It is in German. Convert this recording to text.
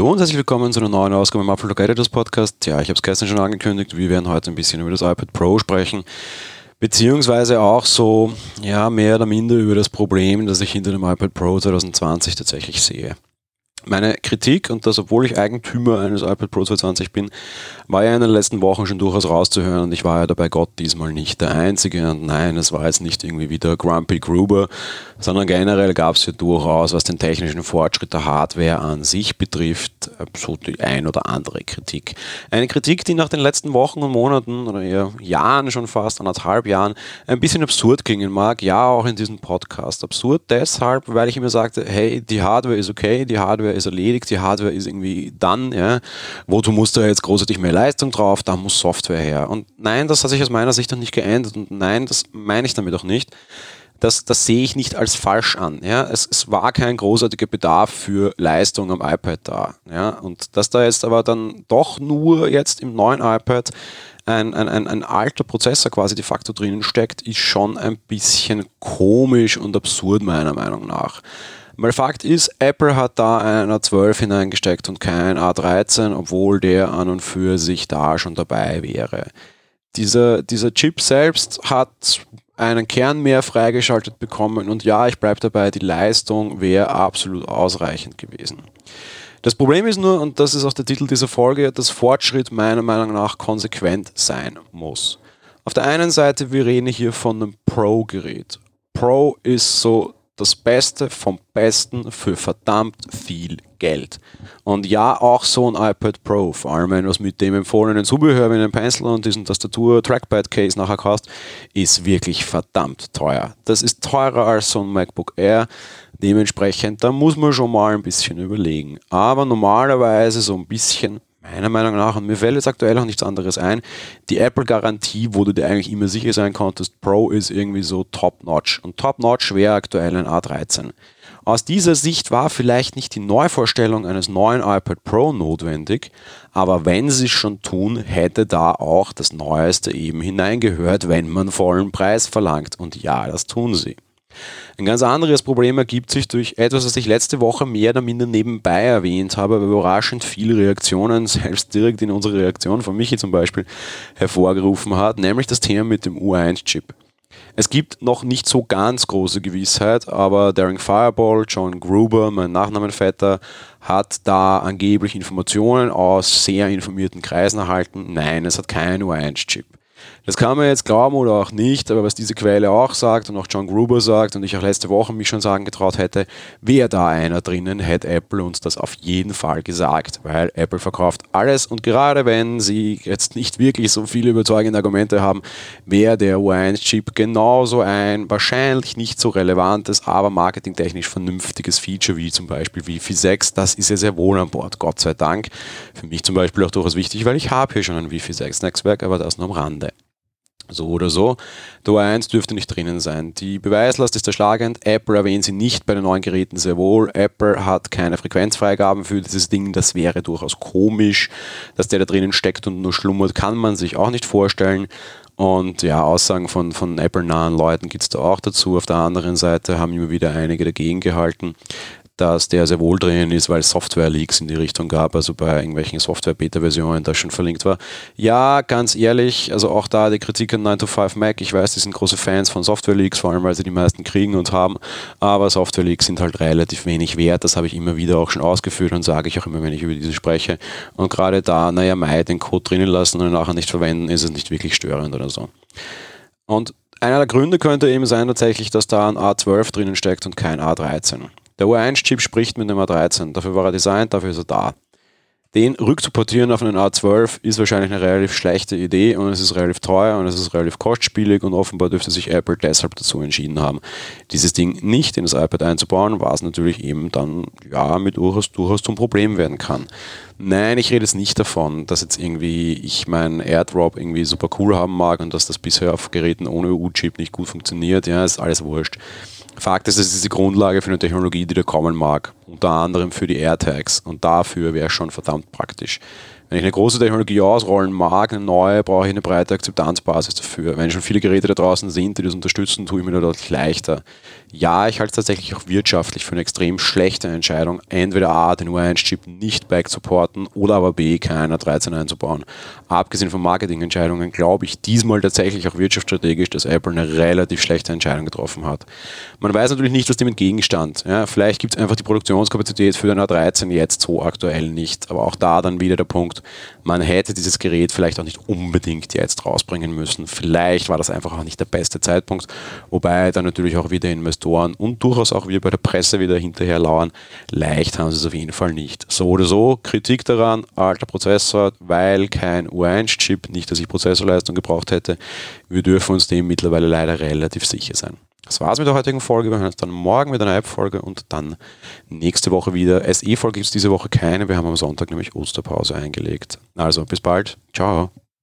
Hallo und herzlich willkommen zu einer neuen Ausgabe im Apple Editors Podcast. Ja, ich habe es gestern schon angekündigt, wir werden heute ein bisschen über das iPad Pro sprechen, beziehungsweise auch so, ja, mehr oder minder über das Problem, das ich hinter dem iPad Pro 2020 tatsächlich sehe. Meine Kritik, und das obwohl ich Eigentümer eines iPad Pro 220 bin, war ja in den letzten Wochen schon durchaus rauszuhören und ich war ja dabei Gott diesmal nicht der Einzige und nein, es war jetzt nicht irgendwie wieder Grumpy Gruber, sondern generell gab es ja durchaus, was den technischen Fortschritt der Hardware an sich betrifft, so die ein oder andere Kritik. Eine Kritik, die nach den letzten Wochen und Monaten oder eher Jahren schon fast, anderthalb Jahren, ein bisschen absurd klingen mag, ja auch in diesem Podcast. Absurd deshalb, weil ich immer sagte, hey, die Hardware ist okay, die Hardware Hardware ist erledigt, die Hardware ist irgendwie dann, ja. Wozu muss da jetzt großartig mehr Leistung drauf, da muss Software her. Und nein, das hat sich aus meiner Sicht noch nicht geändert und nein, das meine ich damit auch nicht. Das, das sehe ich nicht als falsch an. Ja. Es, es war kein großartiger Bedarf für Leistung am iPad da. Ja. Und dass da jetzt aber dann doch nur jetzt im neuen iPad ein, ein, ein, ein alter Prozessor quasi de facto drinnen steckt, ist schon ein bisschen komisch und absurd meiner Meinung nach. Weil Fakt ist, Apple hat da ein A12 hineingesteckt und kein A13, obwohl der an und für sich da schon dabei wäre. Dieser, dieser Chip selbst hat einen Kern mehr freigeschaltet bekommen und ja, ich bleibe dabei, die Leistung wäre absolut ausreichend gewesen. Das Problem ist nur, und das ist auch der Titel dieser Folge, dass Fortschritt meiner Meinung nach konsequent sein muss. Auf der einen Seite, wir reden hier von einem Pro-Gerät. Pro ist so das Beste vom Besten für verdammt viel Geld. Und ja, auch so ein iPad Pro, vor allem wenn du es mit dem empfohlenen Zubehör wie einem Pencil und diesem Tastatur-Trackpad-Case nachher kaufst, ist wirklich verdammt teuer. Das ist teurer als so ein MacBook Air. Dementsprechend, da muss man schon mal ein bisschen überlegen. Aber normalerweise so ein bisschen meiner Meinung nach, und mir fällt jetzt aktuell auch nichts anderes ein, die Apple-Garantie, wo du dir eigentlich immer sicher sein konntest, Pro ist irgendwie so top-notch. Und top-notch wäre aktuell ein A13. Aus dieser Sicht war vielleicht nicht die Neuvorstellung eines neuen iPad Pro notwendig, aber wenn sie es schon tun, hätte da auch das Neueste eben hineingehört, wenn man vollen Preis verlangt. Und ja, das tun sie. Ein ganz anderes Problem ergibt sich durch etwas, was ich letzte Woche mehr oder minder nebenbei erwähnt habe, aber überraschend viele Reaktionen, selbst direkt in unsere Reaktion von Michi zum Beispiel, hervorgerufen hat, nämlich das Thema mit dem U1-Chip. Es gibt noch nicht so ganz große Gewissheit, aber Daring Fireball, John Gruber, mein Nachnamenvetter, hat da angeblich Informationen aus sehr informierten Kreisen erhalten. Nein, es hat keinen U1-Chip. Das kann man jetzt glauben oder auch nicht, aber was diese Quelle auch sagt und auch John Gruber sagt und ich auch letzte Woche mich schon sagen getraut hätte, wäre da einer drinnen, hätte Apple uns das auf jeden Fall gesagt, weil Apple verkauft alles und gerade wenn sie jetzt nicht wirklich so viele überzeugende Argumente haben, wäre der U1-Chip genauso ein wahrscheinlich nicht so relevantes, aber marketingtechnisch vernünftiges Feature wie zum Beispiel Wi-Fi 6. Das ist ja sehr wohl an Bord, Gott sei Dank. Für mich zum Beispiel auch durchaus wichtig, weil ich habe hier schon ein Wi-Fi 6 Netzwerk, aber das nur am Rande. So oder so. Der O1 dürfte nicht drinnen sein. Die Beweislast ist erschlagend. Apple erwähnt sie nicht bei den neuen Geräten sehr wohl. Apple hat keine Frequenzfreigaben für dieses Ding. Das wäre durchaus komisch, dass der da drinnen steckt und nur schlummert, kann man sich auch nicht vorstellen. Und ja, Aussagen von, von Apple-nahen Leuten gibt es da auch dazu. Auf der anderen Seite haben immer wieder einige dagegen gehalten dass der sehr wohl drinnen ist, weil es Software-Leaks in die Richtung gab, also bei irgendwelchen Software-Beta-Versionen da schon verlinkt war. Ja, ganz ehrlich, also auch da die Kritik an 9 to 5 Mac, ich weiß, die sind große Fans von Software-Leaks, vor allem weil sie die meisten kriegen und haben, aber Software-Leaks sind halt relativ wenig wert, das habe ich immer wieder auch schon ausgeführt und sage ich auch immer, wenn ich über diese spreche. Und gerade da, naja, Mai den Code drinnen lassen und nachher nicht verwenden, ist es nicht wirklich störend oder so. Und einer der Gründe könnte eben sein tatsächlich, dass da ein A12 drinnen steckt und kein A13. Der U1-Chip spricht mit dem A13, dafür war er designt, dafür ist er da. Den rückzuportieren auf einen A12 ist wahrscheinlich eine relativ schlechte Idee und es ist relativ teuer und es ist relativ kostspielig und offenbar dürfte sich Apple deshalb dazu entschieden haben, dieses Ding nicht in das iPad einzubauen, was natürlich eben dann ja mit durchaus, durchaus zum Problem werden kann. Nein, ich rede jetzt nicht davon, dass jetzt irgendwie ich meinen AirDrop irgendwie super cool haben mag und dass das bisher auf Geräten ohne U-Chip nicht gut funktioniert. Ja, ist alles wurscht. Fakt ist, es ist die Grundlage für eine Technologie, die da kommen mag. Unter anderem für die AirTags. Und dafür wäre es schon verdammt praktisch, Wenn ich eine große Technologie ausrollen mag, eine neue, brauche ich eine breite Akzeptanzbasis dafür. Wenn schon viele Geräte da draußen sind, die das unterstützen, tue ich mir da deutlich leichter. Ja, ich halte es tatsächlich auch wirtschaftlich für eine extrem schlechte Entscheidung, entweder A, den U1-Chip nicht back supporten oder aber B, keiner 13 einzubauen. Abgesehen von Marketingentscheidungen glaube ich diesmal tatsächlich auch wirtschaftsstrategisch, dass Apple eine relativ schlechte Entscheidung getroffen hat. Man weiß natürlich nicht, was dem entgegenstand. Ja, vielleicht gibt es einfach die Produktionskapazität für den A13 jetzt so aktuell nicht. Aber auch da dann wieder der Punkt, man hätte dieses Gerät vielleicht auch nicht unbedingt jetzt rausbringen müssen. Vielleicht war das einfach auch nicht der beste Zeitpunkt, wobei dann natürlich auch wieder Investoren und durchaus auch wir bei der Presse wieder hinterher lauern. Leicht haben sie es auf jeden Fall nicht. So oder so, Kritik daran, alter Prozessor, weil kein U1-Chip, nicht, dass ich Prozessorleistung gebraucht hätte. Wir dürfen uns dem mittlerweile leider relativ sicher sein. Das war's mit der heutigen Folge. Wir hören uns dann morgen mit einer App-Folge und dann nächste Woche wieder. SE-Folge gibt es diese Woche keine. Wir haben am Sonntag nämlich Osterpause eingelegt. Also bis bald. Ciao.